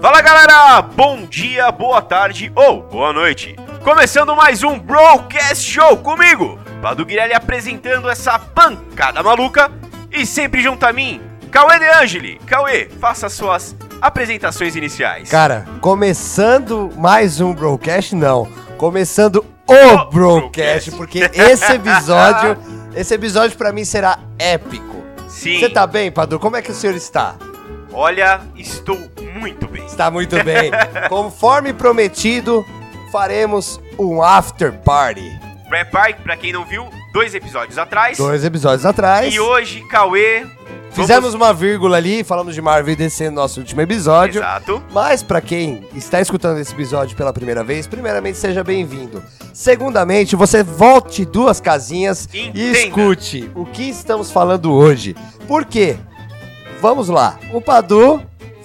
Fala galera, bom dia, boa tarde ou boa noite. Começando mais um Broadcast Show comigo, Padu Guilherme apresentando essa pancada maluca e sempre junto a mim, Cauê De Angeli. Cauê, faça suas apresentações iniciais. Cara, começando mais um Broadcast, não. Começando o O Broadcast, porque esse episódio, esse episódio pra mim será épico. Sim, Você tá bem, Padu? Como é que o senhor está? Olha, estou muito bem. Está muito bem. Conforme prometido, faremos um after party. Prepare, pra quem não viu, dois episódios atrás. Dois episódios atrás. E hoje, Cauê. Fizemos uma vírgula ali, falamos de Marvel e DC no nosso último episódio. Exato. Mas pra quem está escutando esse episódio pela primeira vez, primeiramente seja bem-vindo. Segundamente, você volte duas casinhas e Entenda. escute o que estamos falando hoje. Por quê? Vamos lá. O Padu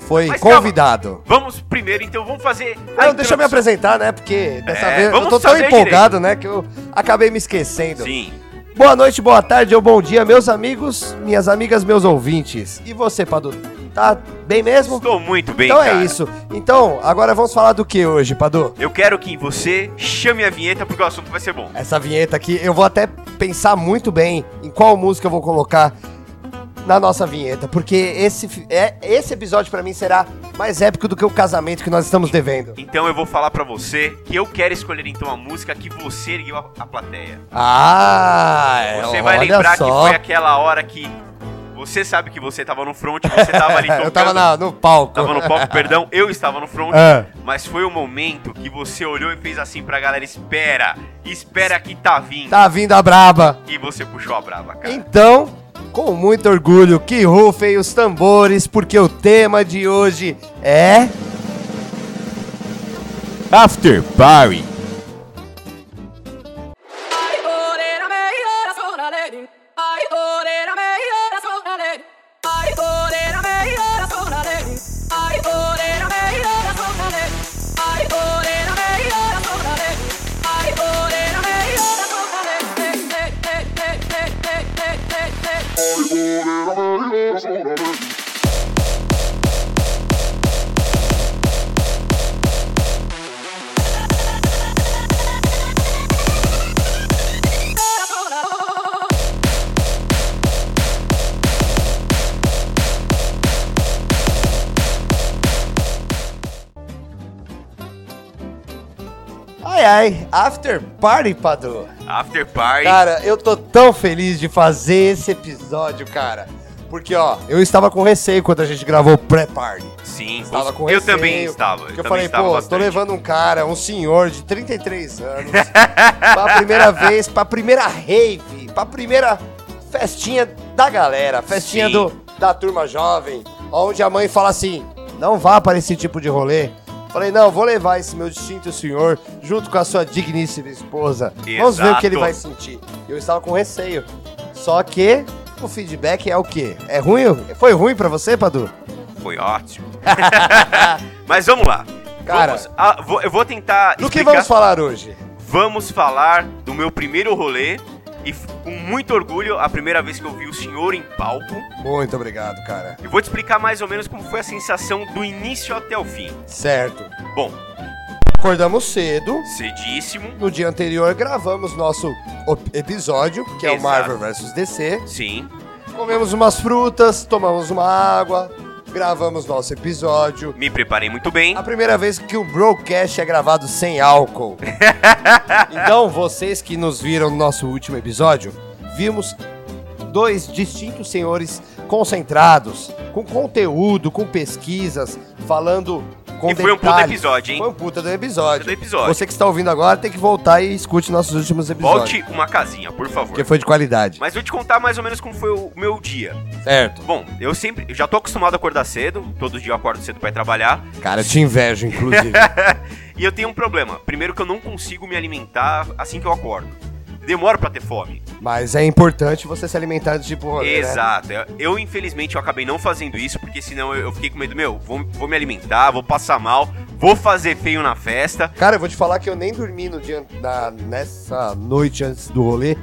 foi Mas calma. convidado. Vamos primeiro, então, vamos fazer. a Não, deixa eu me apresentar, né? Porque dessa É, vez eu tô tão empolgado, né? Que eu acabei me esquecendo. Sim. Boa noite, boa tarde ou bom dia, meus amigos, minhas amigas, meus ouvintes. E você, Padu? Tá bem mesmo? Estou muito bem, Então cara. é isso. Então, agora vamos falar do que hoje, Padu? Eu quero que você chame a vinheta porque o assunto vai ser bom. Essa vinheta aqui, eu vou até pensar muito bem em qual música eu vou colocar na nossa vinheta, porque esse, é, esse episódio pra mim será mais épico do que o casamento que nós estamos devendo. Então eu vou falar pra você que eu quero escolher então a música que você ergueu a, a plateia. Ah, Você é, vai olha lembrar que só. foi aquela hora que você sabe que você tava no front, você tava ali tocando. eu tava na- no palco. Tava no palco, perdão, eu estava no front, É. mas foi o momento que você olhou e fez assim pra galera, espera, espera que tá vindo. Tá vindo a braba. E você puxou a brava, cara. Então, com muito orgulho, que rufem os tambores, porque o tema de hoje é. After Party. Ai, Ai ai, After Party, Padu. After Party. Cara, eu tô tão feliz de fazer esse episódio, cara. Porque, ó, eu estava com receio quando a gente gravou o pré-party. Sim, Estava com eu receio. também estava. Porque eu, falei, pô, tô bastante. levando um cara, um senhor de 33 anos, pra primeira vez, pra primeira rave, pra primeira festinha da galera, festinha Sim. do, da turma jovem, onde a mãe fala assim, não vá para esse tipo de rolê. Falei, não, vou levar esse meu distinto senhor junto com a sua digníssima esposa. Vamos ver o que ele Exato. vai sentir. Eu estava com receio. Só que o feedback é o quê? É ruim? Foi ruim pra você, Padu? Foi ótimo. Mas vamos lá. Cara. Vamos- ah, vou- eu vou tentar Do que explicar. vamos falar hoje? Vamos falar do meu primeiro rolê. E com muito orgulho, a primeira vez que eu vi o senhor em palco. Muito obrigado, cara. E vou te explicar mais ou menos como foi a sensação do início até o fim. Certo. Bom, Acordamos cedo. cedíssimo. No dia anterior gravamos nosso episódio, que é o Exato. Marvel vs DC. Sim. Comemos umas frutas, tomamos uma água, gravamos nosso episódio. Me preparei muito bem. A primeira vez que o broadcast é gravado sem álcool. então, vocês que nos viram no nosso último episódio, vimos dois distintos senhores concentrados, com conteúdo, com pesquisas, falando com E foi um puta episódio, hein? Foi um puta do episódio. Puta do episódio. Você que está ouvindo agora tem que voltar e escute nossos últimos episódios. Volte uma casinha, por favor. Porque foi de qualidade. Mas vou te contar mais ou menos como foi o meu dia. Certo. Bom, eu sempre. eu já tô acostumado a acordar cedo. Todo dia eu acordo cedo pra ir trabalhar. Cara, eu te invejo, inclusive. e eu tenho um problema. Primeiro que eu não consigo me alimentar assim que eu acordo. Demora pra ter fome. Mas é importante você se alimentar de tipo rolê, né? Exato. Eu, eu, infelizmente, eu acabei não fazendo isso, porque senão eu, fiquei com medo, meu, vou, vou me alimentar, vou passar mal, vou fazer feio na festa. Cara, eu vou te falar que eu nem dormi no dia, na, nessa noite antes do rolê.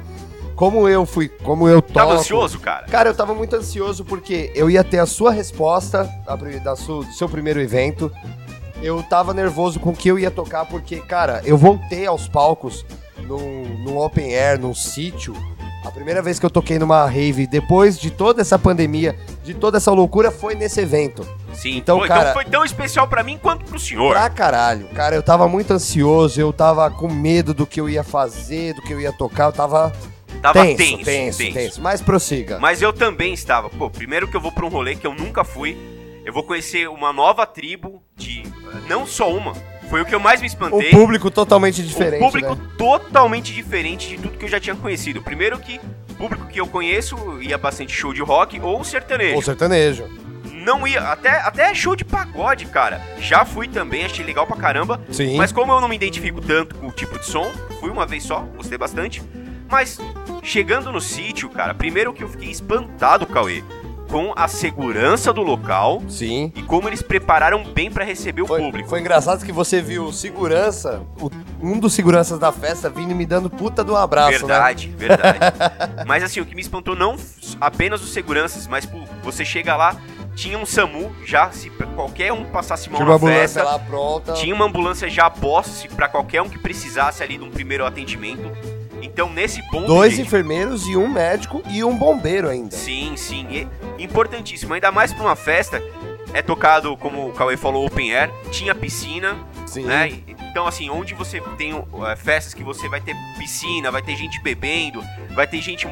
como eu fui, como eu toco... Tava ansioso, cara? Cara, eu tava muito ansioso porque eu ia ter a sua resposta da, da sua- do seu primeiro evento. Eu tava nervoso com o que eu ia tocar, porque, cara, eu voltei aos palcos num, num open air, num sítio. A primeira vez que eu toquei numa rave, depois de toda essa pandemia, de toda essa loucura, foi nesse evento. Sim, Então, foi, cara- foi tão especial pra mim quanto pro senhor. Pra caralho. Cara, eu tava muito ansioso, eu tava com medo do que eu ia fazer, do que eu ia tocar, eu tava, Tava tenso, tenso, tenso, tenso. tenso. Mas prossiga. Mas eu também estava. Pô, primeiro que eu vou pra um rolê que eu nunca fui. Eu vou conhecer uma nova tribo de. Não só uma. Foi o que eu mais me O espantei. público totalmente diferente, o público né? totalmente diferente de tudo que eu já tinha conhecido. Primeiro que o público que eu conheço ia bastante show de rock ou sertanejo. Ou sertanejo. Não ia, até, até show de pagode, cara. Já fui também, achei legal pra caramba. Sim. Mas como eu não me identifico tanto com o tipo de som, fui uma vez só, gostei bastante. Mas chegando no sítio, cara, primeiro que eu fiquei espantado, Cauê, com a segurança do local Sim. e como eles prepararam bem pra receber o Foi, público. foi engraçado que você viu segurança, o- um dos seguranças da festa vindo me dando puta de um abraço, Verdade, verdade. Mas assim, o que me espantou não apenas os seguranças, mas pô, você chega lá, tinha um SAMU já, se qualquer um passasse né? mal Tinha uma na ambulância festa, lá pronta. tinha uma ambulância já posta se pra qualquer um que precisasse ali de um primeiro atendimento. Então, nesse ponto. Dois gente, enfermeiros e um médico e um bombeiro ainda. Sim, sim. E importantíssimo, ainda mais pra uma festa. É tocado, como o Cauê falou, open air, tinha piscina, Sim. né? Então, assim, onde você tem é, festas que você vai ter piscina, vai ter gente bebendo, vai ter gente.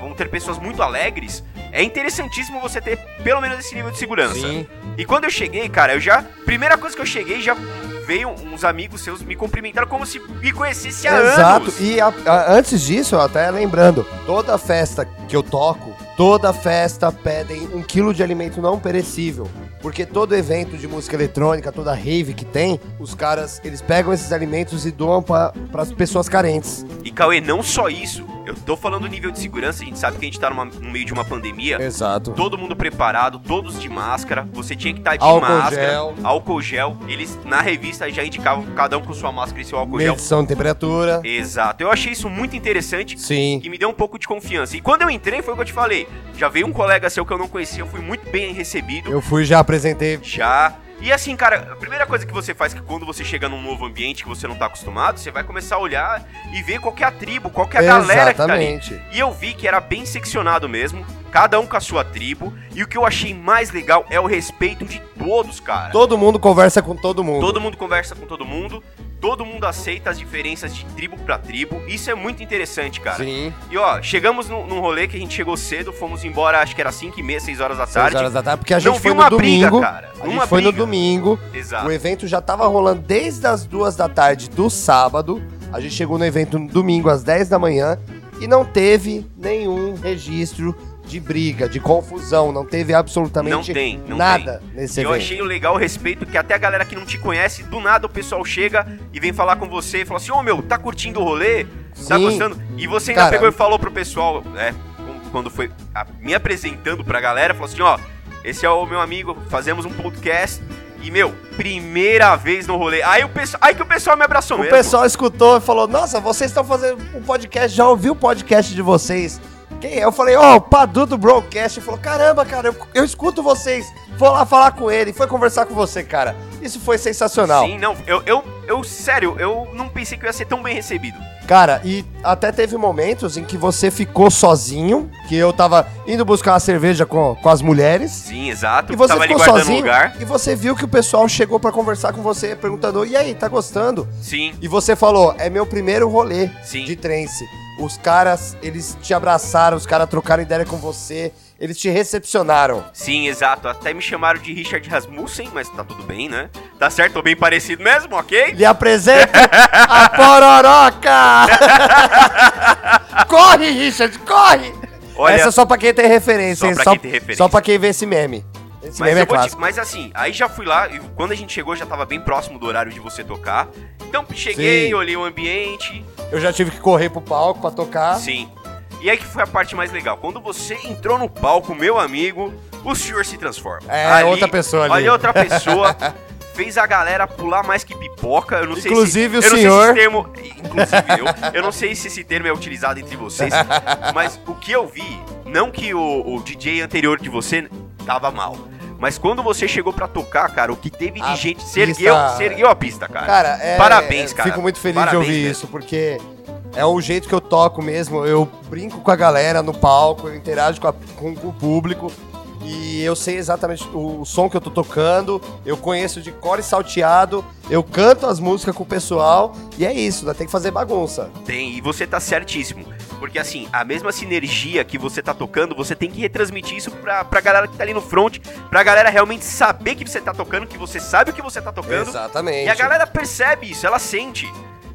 Vão ter pessoas muito alegres, é interessantíssimo você ter pelo menos esse nível de segurança. Sim. E quando eu cheguei, cara, eu já. Primeira coisa que eu cheguei, já veio uns amigos seus me cumprimentaram como se me conhecesse há Exato. anos. E a- a- antes disso, até lembrando, toda festa que eu toco, toda festa pedem um quilo de alimento não perecível. Porque todo evento de música eletrônica, toda rave que tem, os caras, eles pegam esses alimentos e doam para as pessoas carentes. E Cauê, não só isso, eu tô falando nível de segurança, a gente sabe que a gente tá numa- no meio de uma pandemia. Exato. Todo mundo preparado, todos de máscara. Você tinha que estar de Álcool máscara, gel. álcool gel. Eles na revista já indicavam cada um com sua máscara e seu álcool gel. Medição de temperatura. Exato. Eu achei isso muito interessante. Sim. Que me deu um pouco de confiança. E quando eu entrei, foi o que eu te falei. Já veio um colega seu que eu não conhecia, eu fui muito bem recebido. Eu fui já apresentei. Já. E assim, cara, a primeira coisa que você faz que quando você chega num novo ambiente que você não tá acostumado, você vai começar a olhar e ver qual que é a tribo, qual que é a galera que tá ali. E eu vi que era bem seccionado mesmo, cada um com a sua tribo. E o que eu achei mais legal é o respeito de todos, cara. Todo mundo conversa com todo mundo. Todo mundo conversa com todo mundo, todo mundo aceita as diferenças de tribo pra tribo. Isso é muito interessante, cara. Sim. E ó, chegamos num, num rolê que a gente chegou cedo, fomos embora, acho que era 5 e meia, 6 horas da Seis tarde. horas da tarde, porque a Não gente vi foi uma no briga, domingo. cara. A Uma gente foi no briga. domingo. Exato. O evento já tava rolando desde as duas da tarde do sábado. A gente chegou no evento no domingo às 10 da manhã e não teve nenhum registro de briga, de confusão. Não teve absolutamente Não tem, não nada nesse E eu evento. achei legal o respeito que até a galera que não te conhece, do nada o pessoal chega e vem falar com você e fala assim: Ô meu, tá curtindo o rolê? Tá Sim. gostando? E você ainda Cara, pegou e falou pro pessoal, né? Quando foi me apresentando pra galera, falou assim: Ó, esse é o meu amigo, fazemos um podcast. E, meu, primeira vez no rolê. Aí, o pessoal, aí que o pessoal me abraçou O mesmo. pessoal escutou e falou: Nossa, vocês estão fazendo um podcast, já ouvi o podcast de vocês. Quem é? Eu falei, ó, o Padu do Broadcast. Ele falou: Caramba, cara, eu, eu escuto vocês. Vou lá falar com ele. Foi conversar com você, cara. Isso foi sensacional. Sim, não, eu, eu, eu, sério, eu não pensei que eu ia ser tão bem recebido. Cara, e até teve momentos em que você ficou sozinho, que eu tava indo buscar uma cerveja com, com as mulheres. Sim, exato. E você Tava ficou sozinho lugar. e você viu que o pessoal chegou pra conversar com você, perguntando: "E aí, tá gostando?" Sim, E você falou: "É meu primeiro rolê Sim. de trance". Os caras, eles te abraçaram, os caras trocaram ideia com você, eles te recepcionaram. sim, exato. Até me chamaram de Richard Rasmussen, mas tá tudo bem, né? Tá certo, tô bem parecido mesmo, ok? Lhe apresento a pororoca! corre, Richard, corre! Olha- Essa é só pra quem tem referência, Só hein? pra só, quem tem referência. só pra quem vê esse meme. Esse Mas, é te- mas assim, aí já fui lá, e quando a gente chegou já tava bem próximo do horário de você tocar. Então cheguei, Sim. olhei o ambiente, Eu já tive que correr pro palco pra tocar. sim. E aí que foi a parte mais legal. Quando você entrou no palco, meu amigo, o senhor se transforma. É, outra pessoa ali. Olha outra pessoa. fez a galera pular mais que pipoca. Eu não sei Inclusive se, o eu senhor- Não sei se termo, inclusive eu, eu não sei se esse termo é utilizado entre vocês, mas o que eu vi, não que o, o DJ anterior de você tava mal. Mas quando você chegou pra tocar, cara, o que teve de A gente. Pista- ergueu, você ergueu a pista, cara. Cara, é, Parabéns, cara. Fico muito feliz Parabéns de ouvir mesmo. isso, porque é o jeito que eu toco mesmo. Eu brinco com a galera no palco, eu interajo com, a- com- com o público. E eu sei exatamente o, som que eu tô tocando, eu conheço de core salteado, eu canto as músicas com o pessoal, e é isso, né? tem que fazer bagunça. Tem, e você tá certíssimo. Porque assim, a mesma sinergia que você tá tocando, você tem que retransmitir isso pra, pra galera que tá ali no front, pra galera realmente saber que você tá tocando, que você sabe o que você tá tocando. Exatamente. E a galera percebe isso, ela sente.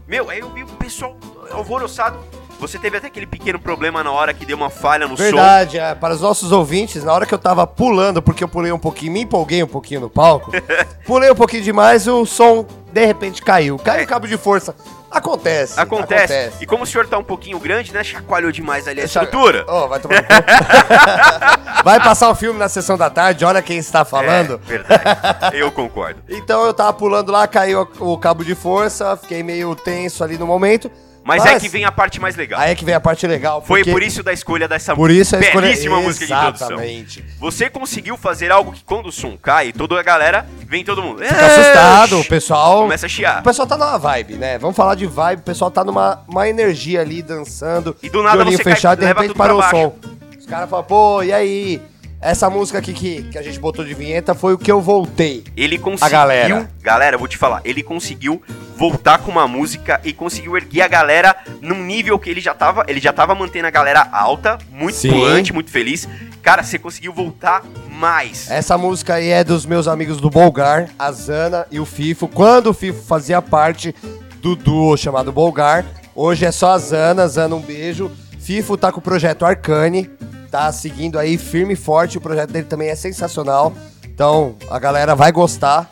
Meu, aí eu vi o pessoal alvoroçado. Você teve até aquele pequeno problema na hora que deu uma falha no som. Verdade, é, para os nossos ouvintes, na hora que eu tava pulando, porque eu pulei um pouquinho, me empolguei um pouquinho no palco, pulei um pouquinho demais, o som de repente caiu. Caiu É. o cabo de força. Acontece. Acontece. E como o senhor tá um pouquinho grande, né? Chacoalhou demais ali a Deixa- estrutura. Ô, vai tomar no cu. Vai passar um filme na sessão da tarde, olha quem está falando. É, verdade. Eu concordo. Então eu tava pulando lá, caiu o cabo de força, fiquei meio tenso ali no momento. Mas, é que vem a parte mais legal. Aí é que vem a parte legal. Foi por isso da escolha dessa Por isso a escolha belíssima música de introdução. Exatamente. Você conseguiu fazer algo que quando o som cai, toda a galera, vem todo mundo. Fica assustado, o pessoal. Começa a chiar. O pessoal tá numa vibe, né? Vamos falar de vibe, o pessoal tá numa uma energia ali, dançando. E do nada de você cai- fechado, de leva repente parou o som. Os caras falam, pô, e aí? Essa música aqui que, que a gente botou de vinheta foi o que eu voltei. Ele conseguiu. galera. Galera, eu vou te falar. Ele conseguiu voltar com uma música e conseguiu erguer a galera num nível que ele já tava. Ele já tava mantendo a galera alta, muito Sim. pulante, muito feliz. Cara, você conseguiu voltar mais. Essa música aí é dos meus amigos do Bolgar, a Zana e o Fifo. Quando o Fifo fazia parte do duo chamado Bolgar, hoje é só a Zana. Zana, um beijo. Fifo tá com o projeto Arcane, tá seguindo aí firme e forte. O projeto dele também é sensacional. Então a galera vai gostar.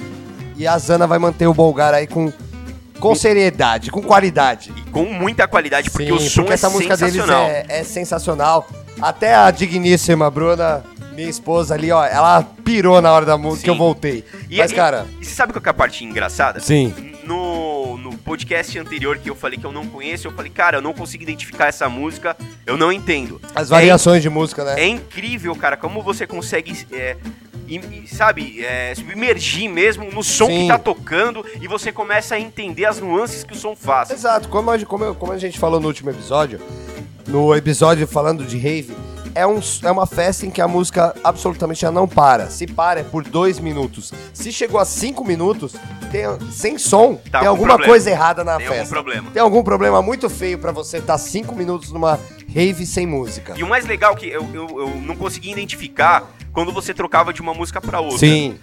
E a Zana vai manter o Bolgar aí com, com seriedade, com qualidade. E com muita qualidade, porque Sim, o som porque é essa música deles sensacional. é, é sensacional. Até a digníssima Bruna, minha esposa ali, ó, ela pirou na hora da música que eu voltei. E, Mas, e- cara, e você sabe qual que é a parte engraçada? sim. Podcast anterior que eu falei que eu não conheço, eu falei, cara, eu não consigo identificar essa música, eu não entendo. As variações de música, né? É, é incrível, cara, como você consegue, é, sabe, é, submergir mesmo no som Sim. que tá tocando e você começa a entender as nuances que o som faz. Exato, como a, como, como a gente falou no último episódio, no episódio falando de rave, é, um, é uma festa em que a música absolutamente já não para. Se para é por dois minutos. Se chegou a cinco minutos, tem, sem som, Tá tem alguma problema. coisa errada na Tem festa. algum problema. Tem algum problema muito feio pra você estar cinco minutos numa rave sem música. E o mais legal é que eu, eu, eu não consegui identificar quando você trocava de uma música pra outra. Sim,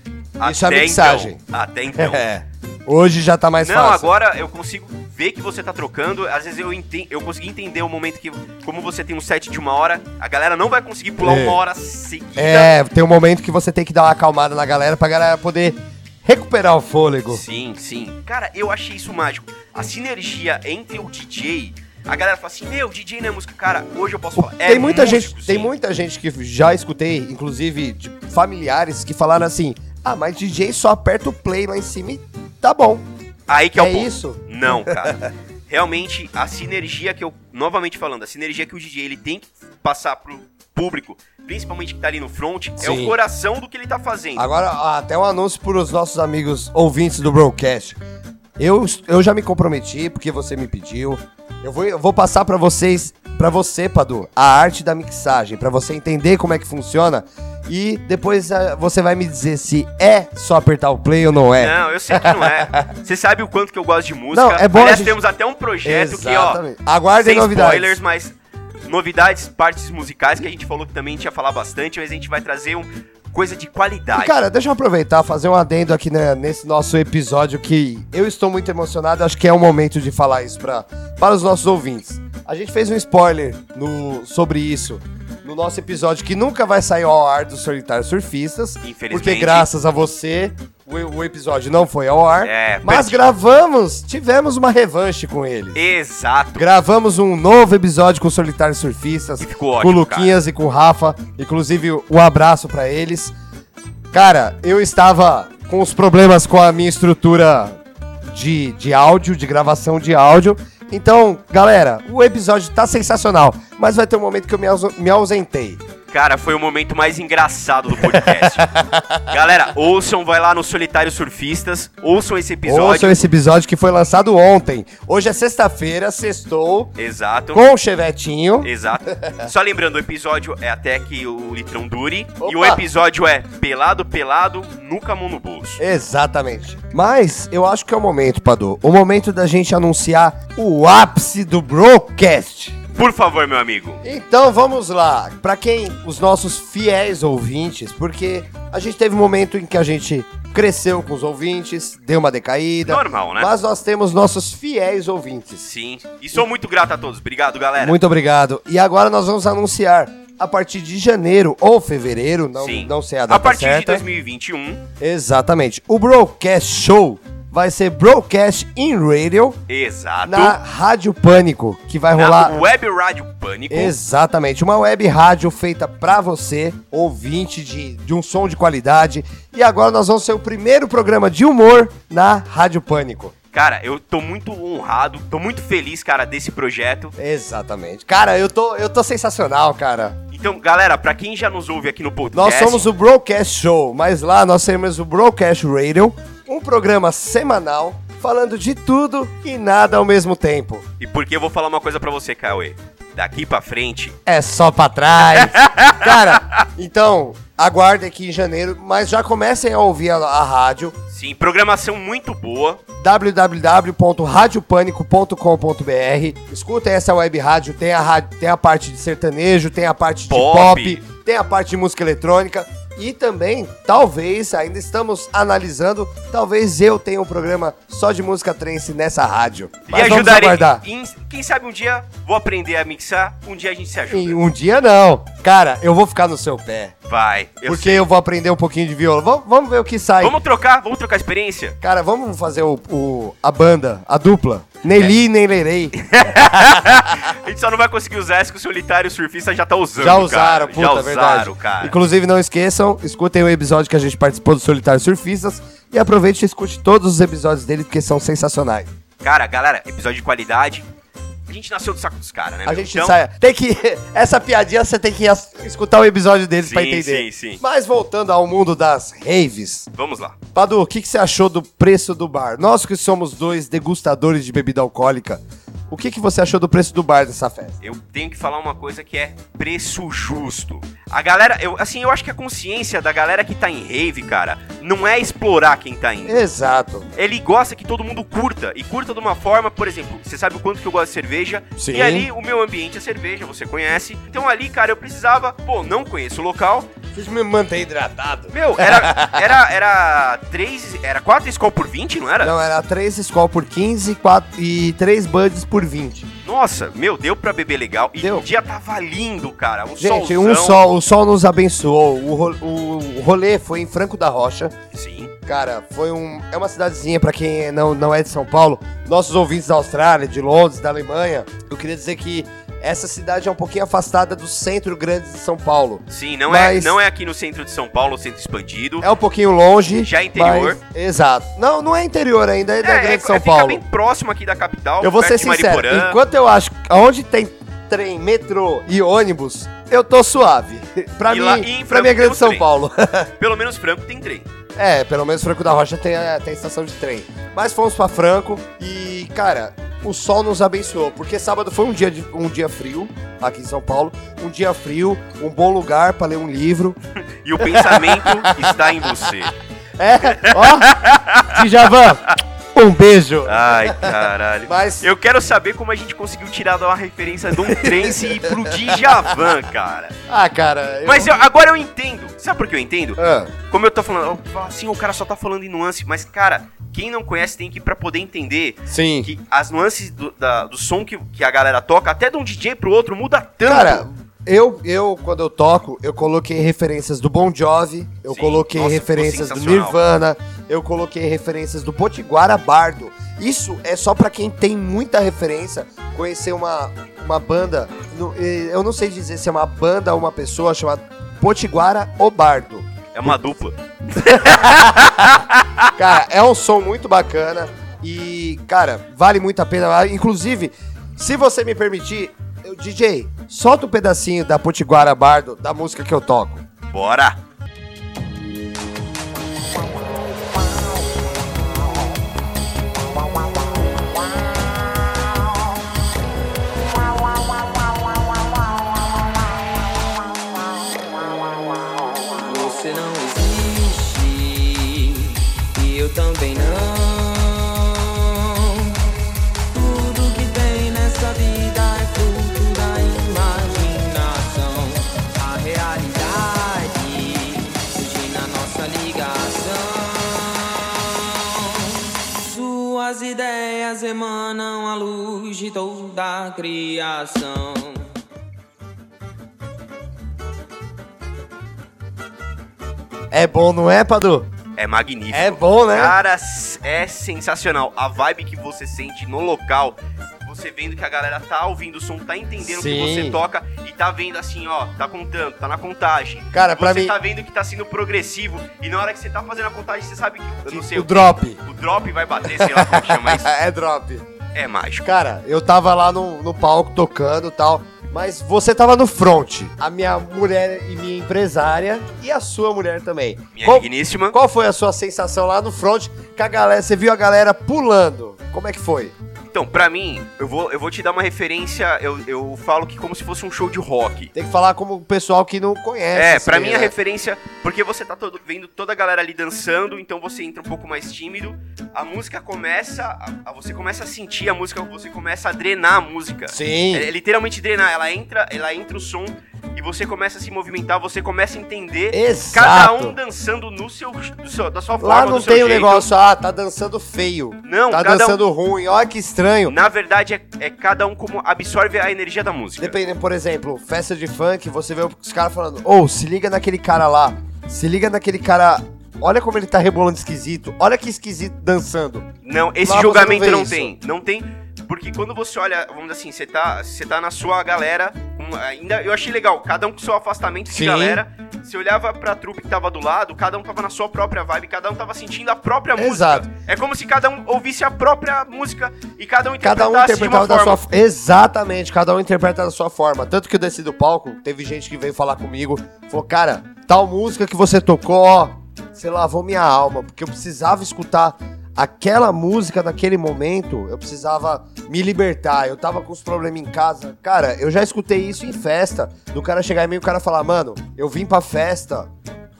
isso é Até mixagem. Então, até então. É. Hoje já tá mais Não, fácil. agora eu consigo ver que você tá trocando. Às vezes eu entendo, eu consegui entender o momento que, como você tem um set de uma hora, a galera não vai conseguir pular É. uma hora seguida. É, tem um momento que você tem que dar uma acalmada na galera pra galera poder recuperar o fôlego. Sim, sim. Cara, eu achei isso mágico. A sinergia entre o DJ. A galera fala assim: Meu, DJ não é música. Cara, hoje eu posso falar. é tem muita músico, gente, tem muita gente que já escutei, inclusive de familiares que falaram assim: "Ah, mas DJ só aperta o play lá em cima e tá bom". Aí que é, é o ponto. isso? Não, cara. Realmente, a sinergia que eu. Novamente falando, a sinergia que o DJ ele tem que passar pro público, principalmente que tá ali no front, é o Sim. coração do que ele tá fazendo. Agora, até um anúncio para os nossos amigos ouvintes do Broadcast. Eu, eu já me comprometi, porque você me pediu. Eu vou, eu vou passar para vocês, para você, Padu, a arte da mixagem, para você entender como é que funciona. E depois ah, você vai me dizer se é só apertar o play ou não é. Não, eu sei que não é. Você sabe o quanto que eu gosto de música. Não, é bom Aliás, gente- temos até um projeto que, ó. Exatamente. Aguardem sem novidades. spoilers, mas novidades, partes musicais que a gente falou que também a gente ia falar bastante, mas a gente vai trazer um coisa de qualidade. E, cara, deixa eu aproveitar fazer um adendo aqui né, nesse nosso episódio que eu estou muito emocionado. Acho que é o momento de falar isso pra, para os nossos ouvintes. A gente fez um spoiler no, sobre isso no nosso episódio que nunca vai sair ao ar dos Solitários Surfistas. Infelizmente. Porque graças a você, o, o episódio não foi ao ar. É, mas perdi. gravamos, tivemos uma revanche com eles. Exato. Gravamos um novo episódio com Solitários Surfistas. E ficou com ótimo, o Luquinhas e com o Rafa. Inclusive, um abraço pra eles. Cara, eu estava com os problemas com a minha estrutura de, de áudio, de gravação de áudio. Então, galera, o episódio tá sensacional, mas vai ter um momento que eu me, ausen- me ausentei. Cara, foi o momento mais engraçado do podcast. Galera, ouçam, vai lá no Solitário Surfistas, ouçam esse episódio. Ouçam esse episódio que foi lançado ontem. Hoje é sexta-feira, sextou, Exato. com o Chevetinho. Exato. Só lembrando, o episódio é até que o litrão dure. E o Opa. episódio é pelado, pelado, nunca mão no bolso. Exatamente. Mas eu acho que é o momento, Padu. O momento da gente anunciar o ápice do Broadcast. Por favor, meu amigo. Então vamos lá. Pra quem os nossos fiéis ouvintes, porque a gente teve um momento em que a gente cresceu com os ouvintes, deu uma decaída. Normal, né? Mas nós temos nossos fiéis ouvintes. Sim. E sou muito grato a todos. Obrigado, galera. Muito obrigado. E agora nós vamos anunciar a partir de janeiro ou fevereiro, não, Sim. não sei a data A partir de certa. 2021. Exatamente. O Broadcast Show vai ser Broadcast in Radio Exato. na Rádio Pânico, que vai Na rolar Web Rádio Pânico. Exatamente, uma web rádio feita pra você, ouvinte de, de um som de qualidade. E agora nós vamos ser o primeiro programa de humor na Rádio Pânico. Cara, eu tô muito honrado, tô muito feliz, cara, desse projeto. Exatamente. Cara, eu tô, eu tô sensacional, cara. Então, galera, pra quem já nos ouve aqui no podcast, Nós somos o Broadcast Show, mas lá nós temos o Broadcast Radio, um programa semanal falando de tudo e nada ao mesmo tempo. e porque eu vou falar uma coisa pra você, Cauê. Daqui pra frente, É só pra trás. Cara, então, aguardem aqui em janeiro, mas já comecem a ouvir a, a rádio sim, programação muito boa. www.radiopânico.com.br. Escutem essa web rádio, tem a, rádio, tem a parte de sertanejo, tem a parte de Pop. pop, tem a parte de música eletrônica. E também, talvez, ainda estamos analisando, talvez eu tenha um programa só de música trance nessa rádio. e Mas vamos ajudarei. quem sabe um dia vou aprender a mixar, um dia a gente se ajuda. Em um dia não. Cara, eu vou ficar no seu pé. Vai. Eu porque sei. eu vou aprender um pouquinho de violão. Vamos, vamos ver o que sai. Vamos trocar, vamos trocar experiência? Cara, vamos fazer o, o- a banda, a dupla. Nem É. li, nem lerei. A gente só não vai conseguir usar essa que o solitário surfista já tá usando. Já usaram, cara. puta, já usaram, verdade. cara. Inclusive, não esqueçam, escutem o episódio que a gente participou do Solitário Surfistas e aproveite e escute todos os episódios dele, porque são sensacionais. Cara, galera, episódio de qualidade. A gente nasceu do saco dos caras, né? A meu? gente Então, sai. Tem que. Essa piadinha você tem que escutar o episódio deles pra Sim, entender. sim, sim. Mas voltando ao mundo das raves. Vamos lá. Padu, o que, que você achou do preço do bar? Nós que somos dois degustadores de bebida alcoólica, o que, que você achou do preço do bar dessa festa? Eu tenho que falar uma coisa que é preço justo. A galera, eu, assim, eu acho que a consciência da galera que tá em rave, cara, não é explorar quem tá indo. Exato. Ele gosta que todo mundo curta. E curta de uma forma, por exemplo, você sabe o quanto que eu gosto de cerveja. Sim. E ali o meu ambiente é cerveja, você conhece. Então ali, cara, eu precisava, pô, não conheço o local. Preciso me manter hidratado. Meu, era. Era. Era. Três. Era quatro Skol por 20, não era? Não, era 3 Skol por 15 quatro, e 3 Buds por 20. Nossa, meu, deu pra beber legal. E Deu. o dia tava lindo, cara. Um Gente, solzão. um sol, o sol nos abençoou. O, ro- o rolê foi em Franco da Rocha. Sim. Cara, foi um. É uma cidadezinha pra quem não, não é de São Paulo. Nossos ouvintes da Austrália, de Londres, da Alemanha. Eu queria dizer que essa cidade é um pouquinho afastada do centro grande de São Paulo. Sim, não, é, não é aqui no centro de São Paulo, centro expandido. É um pouquinho longe. Já é interior. mas- exato. Não, não é interior ainda, é da grande São fica Paulo. bem próximo aqui da capital. Eu vou ser sincero, Mariporã. enquanto eu acho onde tem trem, metrô e ônibus, eu tô suave. pra E mim, lá- pra mim é grande São trem. Paulo. Pelo menos Franco tem trem. é, pelo menos Franco da Rocha tem, a- tem estação de trem. Mas fomos pra Franco e, cara, o sol nos abençoou, porque sábado foi um dia, de- um dia frio aqui em São Paulo, um dia frio, um bom lugar pra ler um livro. E o pensamento está em você. É, ó, Djavan, um beijo. Ai, caralho. Mas Eu quero saber como a gente conseguiu tirar uma referência de um trance e ir pro Djavan, cara. Ah, cara. eu- Mas eu- agora eu entendo. Sabe por que eu entendo? Ah, Como eu tô falando, eu falo assim, o cara só tá falando em nuance, mas, cara, quem não conhece tem que ir pra poder entender sim. que as nuances do, da- do som que, que a galera toca, até de um DJ pro outro, muda tanto. Cara, eu, eu, quando eu toco, eu coloquei referências do Bon Jovi, eu Sim, coloquei nossa, referências do. Nirvana, eu coloquei referências do Potiguara Bardo. Isso é só pra quem tem muita referência, conhecer uma, uma banda, eh, eu não sei dizer se é uma banda ou uma pessoa chamada Potiguara ou Bardo. é uma dupla. Cara, é um som muito bacana. E, cara, vale muito a pena. Inclusive, se você me permitir, DJ, solta um pedacinho da Potiguara Bardo, da música que eu toco. Bora! Emanam a luz de toda a criação. É bom, não é, Padu? É magnífico. É bom, né? Cara, é sensacional. A vibe que você sente no local, você vendo que a galera tá ouvindo o som, tá entendendo o que Sim. você toca e tá vendo assim, ó, tá contando, tá na contagem. Cara, pra você mim- tá vendo que tá sendo progressivo e na hora que você tá fazendo a contagem, você sabe que, eu não sei, O drop. o drop vai bater, sei lá como chama isso. é drop. É mágico. Cara, eu tava lá no, no palco tocando e tal, mas você tava no front. A minha mulher e minha empresária e a sua mulher também. Minha Qual, digníssima. qual foi a sua sensação lá no front? Que a galera, você viu a galera pulando? Como é que foi? Então, pra mim, eu vou, eu vou te dar uma referência, eu, eu falo que como se fosse um show de rock. Tem que falar como o pessoal que não conhece. É, pra mim a né? referência, porque você tá todo- vendo toda a galera ali dançando, então você entra um pouco mais tímido, a música começa, a, a- você começa a sentir a música, você começa a drenar a música. Sim. É, é literalmente drenar, ela entra, ela entra o som e você começa a se movimentar, você começa a entender Exato. cada um dançando no seu, seu- da sua forma, Lá não tem o jeito. negócio, ah, tá dançando feio. Não, tá cada um- dançando ruim. Olha que estranho. Na verdade, é, é cada um como absorve a energia da música. Dependendo, por exemplo, festa de funk, você vê os caras falando, ô, se liga naquele cara lá, se liga naquele cara. Olha como ele tá rebolando esquisito, olha que esquisito dançando. Não, esse Lá julgamento não não, isso. tem. Não tem. Porque quando você olha, vamos dizer assim, você tá, você tá na sua galera. ainda eu achei legal, cada um com seu afastamento Sim. de galera. Você olhava pra trupe que tava do lado, cada um tava na sua própria vibe, cada um tava sentindo a própria Exato. música. É como se cada um ouvisse a própria música e cada um Cada interpretasse um interpretava de uma da forma. sua Exatamente, cada um interpreta da sua forma. Tanto que eu desci do palco, teve gente que veio falar comigo, falou, cara, tal música que você tocou, ó, você lavou minha alma, porque eu precisava escutar aquela música naquele momento, eu precisava me libertar, eu tava com os problemas em casa. Cara, eu já escutei isso em festa, do cara chegar e o cara falar, mano, eu vim pra festa,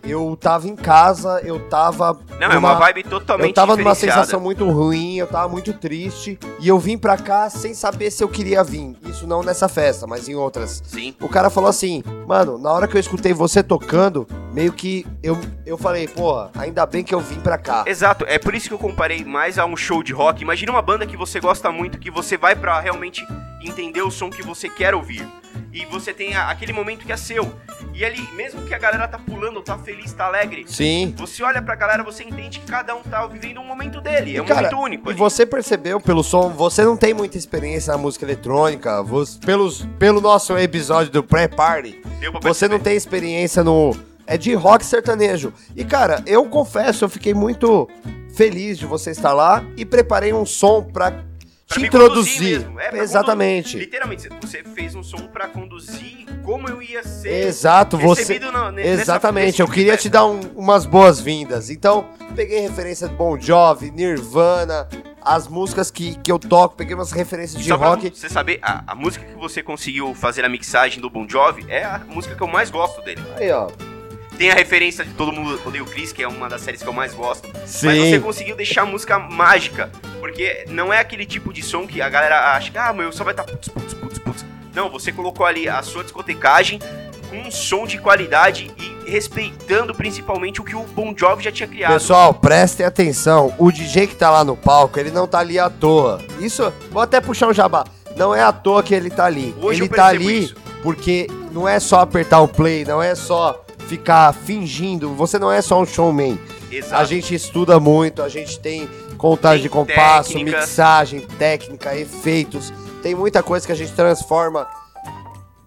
eu tava em casa, eu tava. Não, é uma vibe totalmente Eu tava numa sensação muito ruim, eu tava muito triste. E eu vim pra cá sem saber se eu queria vir. Isso não nessa festa, mas em outras. Sim. O cara falou assim, mano, na hora que eu escutei você tocando, meio que eu, eu falei, porra, ainda bem que eu vim pra cá. Exato, é por isso que eu comparei mais a um show de rock. Imagina uma banda que você gosta muito, que você vai pra realmente entender o som que você quer ouvir. E você tem aquele momento que é seu. E ali, mesmo que a galera tá pulando, tá feliz, tá alegre, Sim. você olha pra galera, você entende que cada um tá vivendo um momento dele. É um cara, momento único. E ali. você percebeu pelo som, você não tem muita experiência na música eletrônica, você- pelos, pelo nosso episódio do pré-party, Deu pra você não tem experiência no. É de rock sertanejo. E, cara, eu confesso, eu fiquei muito feliz de você estar lá e preparei um som pra, Pra te introduzir. mesmo. É, Exatamente. conduzir. Literalmente, você fez um som pra conduzir como eu ia ser. Exato, você. recebido na- ne- nessa- Exatamente, eu queria te dar um- umas boas-vindas. Então, peguei referência de Bon Jovi, Nirvana, as músicas que, que eu toco, peguei umas referências de Só pra rock. você saber, a, a música que você conseguiu fazer a mixagem do Bon Jovi é a música que eu mais gosto dele. Aí, ó. Tem a referência de Todo Mundo Odeia o Chris, que é uma das séries que eu mais gosto. Sim. Mas você conseguiu deixar a música mágica. Porque não é aquele tipo de som que a galera acha que, ah, meu, só vai estar putz, putz, putz, putz. Não, você colocou ali a sua discotecagem com um som de qualidade e respeitando principalmente o que o Bon Jovi já tinha criado. Pessoal, prestem atenção. O DJ que tá lá no palco, ele não tá ali à toa. Isso, vou até puxar um jabá. Não é à toa que ele tá ali. Hoje ele eu tá ali isso. porque não é só apertar o play, não é só ficar fingindo. Você não é só um showman. Exato. A gente estuda muito, a gente tem contagem de Tem compasso, técnica. mixagem, técnica, efeitos. Tem muita coisa que a gente transforma.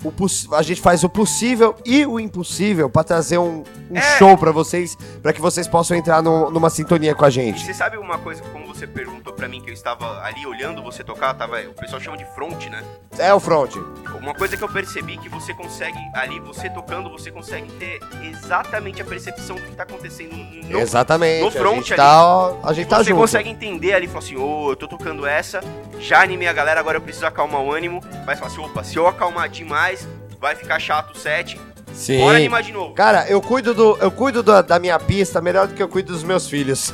O a gente faz o possível e o impossível pra trazer um, um É. show pra vocês, pra que vocês possam entrar no- numa sintonia com a E gente. você sabe uma coisa, como você você perguntou pra mim que eu estava ali olhando você tocar, tava, o pessoal chama de front, né? É o front. Uma coisa que eu percebi que você consegue, ali, você tocando, você consegue ter exatamente a percepção do que tá acontecendo no Exatamente. no front a gente ali. tá, a gente tá você junto. consegue entender ali, falar assim, ô, eu tô tocando essa, já animei a galera, agora eu preciso acalmar o ânimo. Vai falar assim, opa, se eu acalmar demais, vai ficar chato o set. Sim. Bora animar de novo. Cara, eu cuido, do, eu cuido da, da minha pista melhor do que eu cuido dos meus filhos.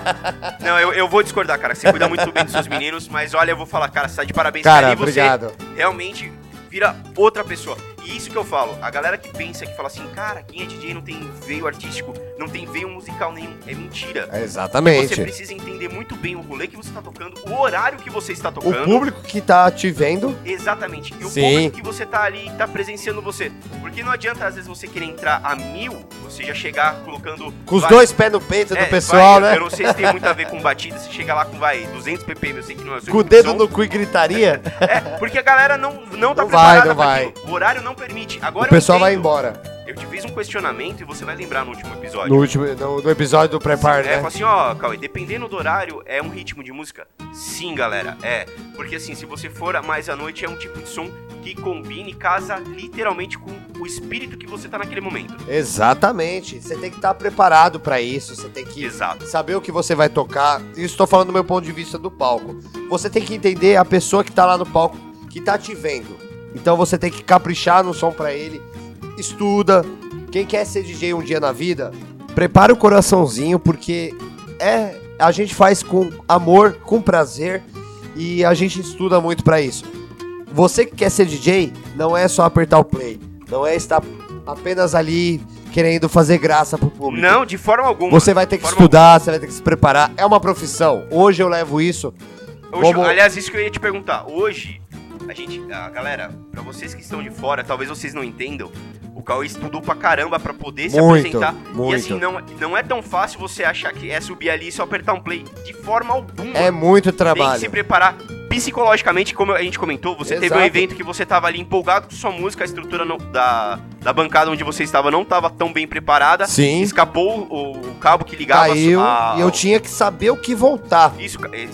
Não, eu, eu vou discordar, cara. Você cuida muito bem dos seus meninos, mas olha, eu vou falar, cara, você tá de parabéns Cara, cara, e você obrigado. realmente vira outra pessoa. E isso que eu falo, a galera que pensa que fala assim, cara, quem é DJ não tem veio artístico, não tem veio musical nenhum, é mentira. Você Exatamente. precisa entender muito bem o rolê que você tá tocando, o horário que você está O tocando. público que tá te vendo, Exatamente. E o Sim. público que você tá ali, tá presenciando você. Porque não adianta, às vezes, você querer entrar a mil, você já chegar colocando... com os vai- dois pés no peito É, do pessoal, vai, né? Eu não sei se tem muito a ver com batida, você chega lá com, vai, 200 ppm, eu sei que não é seu Com o de dedo som. no cu e gritaria, É, porque a galera não, não tá Não vai, preparada não pra vai. aquilo. O horário não permite. Agora o pessoal vai embora. Eu te fiz um questionamento e você vai lembrar no último episódio. No último, no, no episódio do Prepare, É, né? fala assim, ó, Cauê, dependendo do horário, é um ritmo de música? Sim, galera, é. Porque assim, se você for mais à noite, é um tipo de som que combine e casa literalmente com o espírito que você tá naquele momento. Exatamente. Você tem que estar preparado pra isso, você tem que Exato. saber o que você vai tocar. Isso estou falando do meu ponto de vista do palco. Você tem que entender a pessoa que tá lá no palco, que tá te vendo. Então você tem que caprichar no som pra ele. Estuda. Quem quer ser DJ um dia na vida, prepara o coraçãozinho, porque é a gente faz com amor, com prazer e a gente estuda muito pra isso. Você que quer ser DJ, não é só apertar o play, não é estar apenas ali querendo fazer graça pro público. Não, de forma alguma. Você vai ter que estudar, você vai ter que se preparar. É uma profissão. Hoje eu levo isso. Hoje, Como- Aliás, isso que eu ia te perguntar. Hoje, a gente. A galera, pra vocês que estão de fora, talvez vocês não entendam. O Cauê estudou pra caramba pra poder se Muito, apresentar. muito. E assim, não, não é tão fácil você achar que é subir ali e só apertar um play. De forma alguma. É muito Tem que trabalho. se preparar psicologicamente, como a gente comentou. Você teve um Exato. evento que você tava ali empolgado com sua música, a estrutura não- da, da bancada onde você estava não tava tão bem preparada. Sim. Escapou o, o cabo que ligava Caiu a- e eu tinha que saber o que voltar. Isso, eh,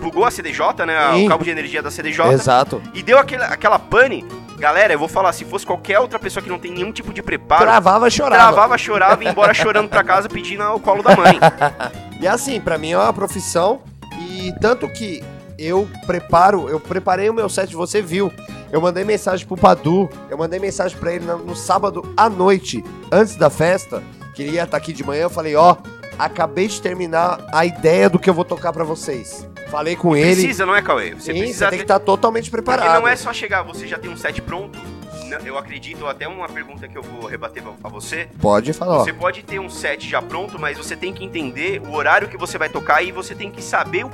plugou a CDJ, né? a- Sim. O cabo de energia da CDJ. Exato. E deu aquele, aquela pane. Galera, eu vou falar, se fosse qualquer outra pessoa que não tem nenhum tipo de preparo, Travava, chorava. travava, chorava e ia embora chorando pra casa pedindo o colo da mãe. E assim, pra mim é uma profissão e tanto que eu preparo, eu preparei o meu set, você viu. Eu mandei mensagem pro Padu, eu mandei mensagem pra ele no, no sábado à noite, antes da festa, que ele ia estar aqui de manhã, eu falei, ó, acabei de terminar a ideia do que eu vou tocar pra vocês. Falei com ele. Precisa, não é, Cauê? Você Sim, precisa você tem que estar totalmente Porque preparado. não é só chegar, você já tem um set pronto. Eu acredito, até uma pergunta que eu vou rebater a você. Pode falar. Você pode ter um set já pronto, mas você tem que entender o horário que você vai tocar e você tem que saber o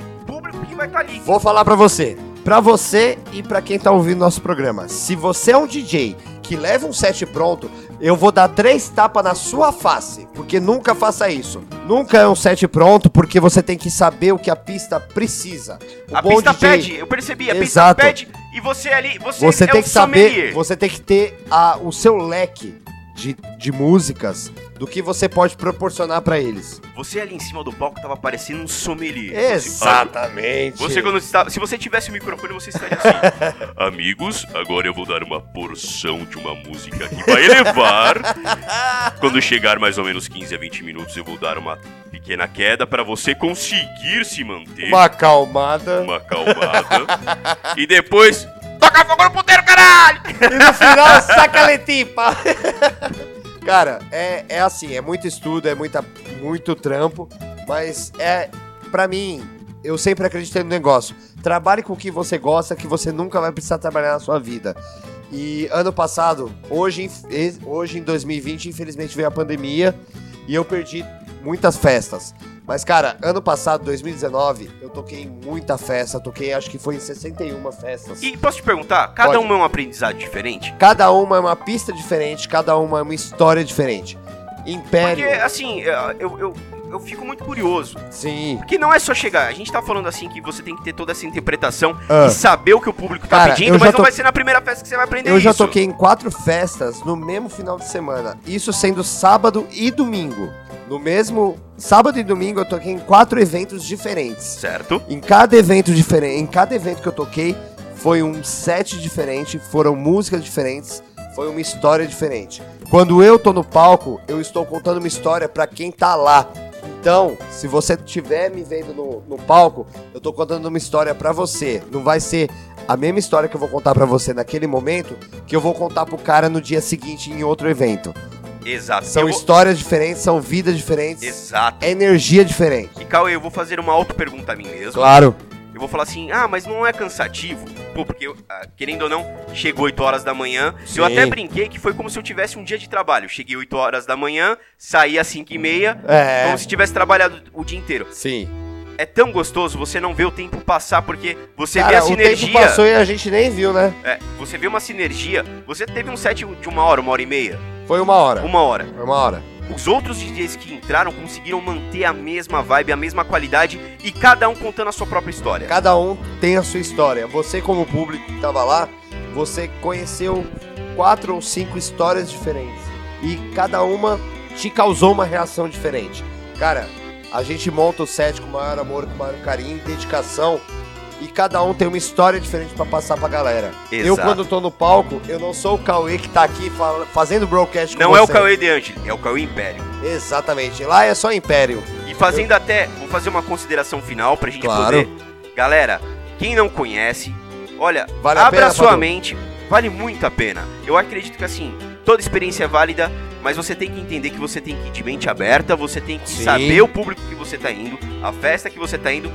vai estar ali. Vou falar pra você. Pra você e pra quem tá ouvindo nosso programa. Se você é um DJ que leva um set pronto, eu vou dar três tapas na sua face. Porque nunca faça isso. Nunca é um set pronto, porque você tem que saber o que a pista precisa. O a pista DJ, pede, eu percebi, a Exato. pista pede e você ali, você, Você é tem que saber, sommelier. você tem que ter a- o seu leque de, de músicas do que você pode proporcionar pra eles. Você ali em cima do palco tava parecendo um sommelier. Exatamente. Você quando se você tivesse o microfone, você estaria assim. Amigos, agora eu vou dar uma porção de uma música que vai elevar. quando chegar mais ou menos 15 a 20 minutos, eu vou dar uma pequena queda para você conseguir se manter. Uma acalmada. uma acalmada. e depois. Toca fogo no puteiro, caralho! E no final, saca a letipa. Cara, é, é assim, é muito estudo, é muita, muito trampo, mas é, pra mim, eu sempre acreditei no negócio. Trabalhe com o que você gosta, que você nunca vai precisar trabalhar na sua vida. E ano passado, hoje, hoje em 2020, infelizmente veio a pandemia e eu perdi muitas festas. Mas, cara, ano passado, 2019, eu toquei em muita festa, toquei acho que foi em 61 festas. E posso te perguntar, cada Pode. uma é um aprendizado diferente? Cada uma é uma pista diferente, cada uma é uma história diferente. Império. Porque, assim, eu, eu, eu fico muito curioso. Sim. Porque não é só chegar. A gente tá falando assim que você tem que ter toda essa interpretação Ah. e saber o que o público tá Cara, pedindo, eu já mas não to- vai ser na primeira festa que você vai aprender Eu já isso. toquei em quatro festas no mesmo final de semana. Isso sendo sábado e domingo. No mesmo sábado e domingo eu toquei em quatro eventos diferentes. Certo? Em cada evento diferente, em cada evento que eu toquei, foi um set diferente, foram músicas diferentes, foi uma história diferente. Quando eu tô no palco, eu estou contando uma história pra quem tá lá. Então, se você estiver me vendo no, no palco, eu tô contando uma história pra você. Não vai ser a mesma história que eu vou contar pra você naquele momento que eu vou contar pro cara no dia seguinte em outro evento. Exato. São Eu vou- histórias diferentes, são vidas diferentes, Exato. é energia diferente. E Cauê, eu vou fazer uma auto-pergunta a mim mesmo. Claro. Eu vou falar assim, ah, mas não é cansativo? Pô, porque, ah, querendo ou não, chegou 8 horas da manhã. Sim. Eu até brinquei que foi como se eu tivesse um dia de trabalho. Cheguei 8 horas da manhã, saí às 5 e meia, É. como se tivesse trabalhado o dia inteiro. Sim. É tão gostoso você não vê o tempo passar, porque você vê Cara, a o sinergia. tempo passou e a gente nem viu, né? É, você vê uma sinergia. Você teve um set de uma hora, uma hora e meia, Foi uma hora. uma hora. Foi uma hora. Os outros DJs que entraram conseguiram manter a mesma vibe, a mesma qualidade e cada um contando a sua própria história. Cada um tem a sua história. Você, como público que tava lá, você conheceu quatro ou cinco histórias diferentes. E cada uma te causou uma reação diferente. Cara, a gente monta o set com o maior amor, com o maior carinho, dedicação. E cada um tem uma história diferente pra passar pra galera. Eu, Exato. quando tô no palco, eu não sou o Cauê que tá aqui fazendo broadcast com Não é o você. Cauê de Angeli, é o Cauê Império. Exatamente. Lá é só Império. E fazendo até, vou fazer uma consideração final pra gente Claro. poder. Galera, quem não conhece, olha, Vale a abra pena, sua Fadu? mente, vale muito a pena. Eu acredito que assim, toda experiência é válida, mas você tem que entender que você tem que ir de mente aberta, você tem que Sim. saber o público que você tá indo, a festa que você tá indo,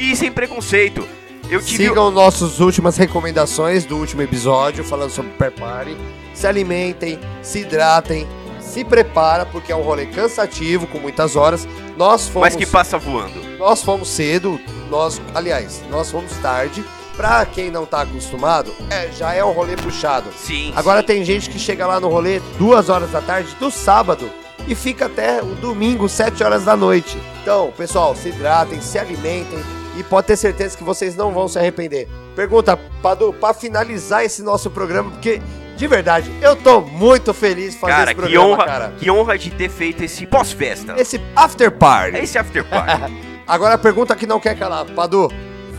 e sem preconceito. Eu tive. Sigam nossas últimas recomendações do último episódio, falando sobre prepare. Se alimentem, se hidratem, se prepara, porque é um rolê cansativo, com muitas horas. Nós fomos, Mas que passa voando. nós fomos cedo, nós, aliás, nós fomos tarde. Pra quem não tá acostumado, é, já é um rolê puxado. Sim. Agora sim. tem gente que chega lá no rolê duas horas da tarde do sábado e fica até o domingo, sete horas da noite. Então, pessoal, se hidratem, se alimentem e pode ter certeza que vocês não vão se arrepender. Pergunta, Padu, pra finalizar esse nosso programa, porque de verdade, eu tô muito feliz de fazer Cara, esse que programa, honra, cara. que honra de ter feito esse pós-festa. Esse after party. Esse after party. Agora a pergunta que não quer calar, Padu,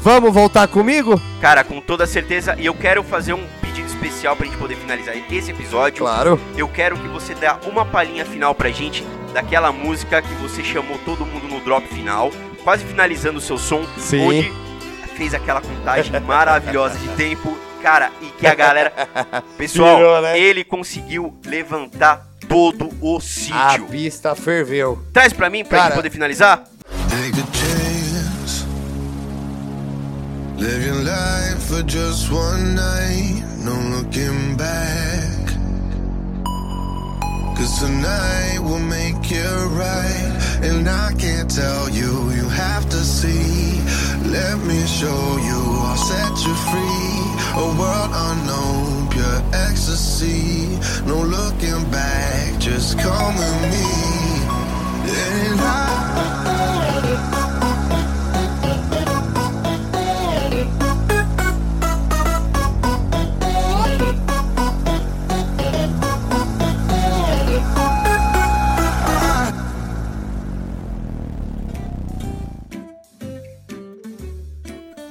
vamos voltar comigo? Cara, com toda certeza, e eu quero fazer um pedido especial pra gente poder finalizar esse episódio. Claro. Eu quero que você dê uma palhinha final pra gente daquela música que você chamou todo mundo no drop final, quase finalizando o seu som, Sim. onde fez aquela contagem maravilhosa de tempo, cara, e que a galera, pessoal, Pirou, né? ele conseguiu levantar todo o A sítio. pista ferveu. Traz pra mim pra Cara. gente poder finalizar? Take a. Your life for just one night. No looking back. Cause tonight will make it right. And I can't tell you, you have to see. Let me show you, I'll set you free. A world unknown, pure ecstasy. No looking back, just come with me. And I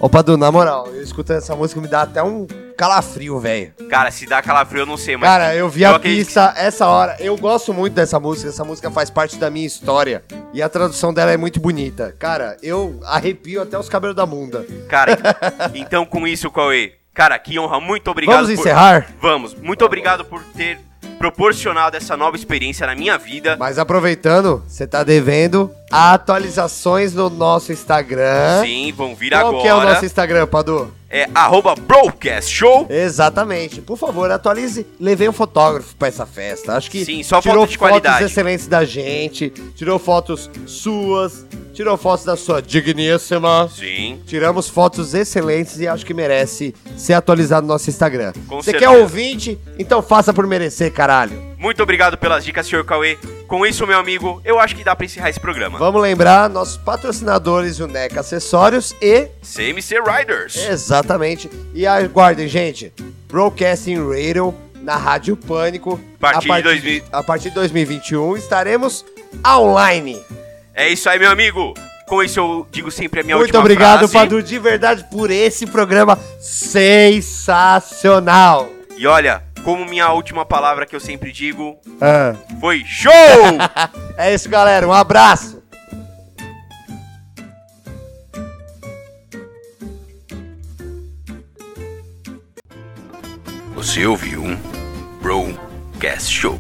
Ô, Padu, na moral, eu escutando essa música me dá até um calafrio, velho. Cara, se dá calafrio eu não sei, mas Cara, eu vi a acredito pista essa hora. Eu gosto muito dessa música. Essa música faz parte da minha história. E a tradução dela é muito bonita. Cara, eu arrepio até os cabelos da bunda. que- Cara, então com isso, Cauê, cara, que honra, muito obrigado Vamos por- encerrar? Vamos. Muito obrigado por ter proporcionado essa nova experiência na minha vida. Mas aproveitando, você tá devendo atualizações no nosso Instagram. Sim, vão vir Qual agora. que é o nosso Instagram, Padu? É arroba Broadcast Show. Exatamente. Por favor, atualize. Levei um fotógrafo pra essa festa. Acho que Sim, só tirou foto de qualidade. fotos excelentes da gente, tirou fotos suas, tirou fotos da sua digníssima. Sim. Tiramos fotos excelentes e acho que merece ser atualizado no nosso Instagram. Com Você certeza. quer ouvinte? Então faça por merecer, caralho. Muito obrigado pelas dicas, senhor Cauê. Com isso, meu amigo, eu acho que dá pra encerrar esse programa. Vamos lembrar nossos patrocinadores, o NEC Acessórios e CMC Riders. Exatamente. E aguardem, gente. Broadcasting Radio na Rádio Pânico. Partir de a, partir, 2000. a partir de 2021 estaremos online. É isso aí, meu amigo. Com isso eu digo sempre a minha Muito obrigado, frase. Padu, de verdade, por esse programa sensacional. E olha, como minha última palavra que eu sempre digo Ah. foi show! É isso, galera. Um abraço. Você ouviu um Broadcast Show.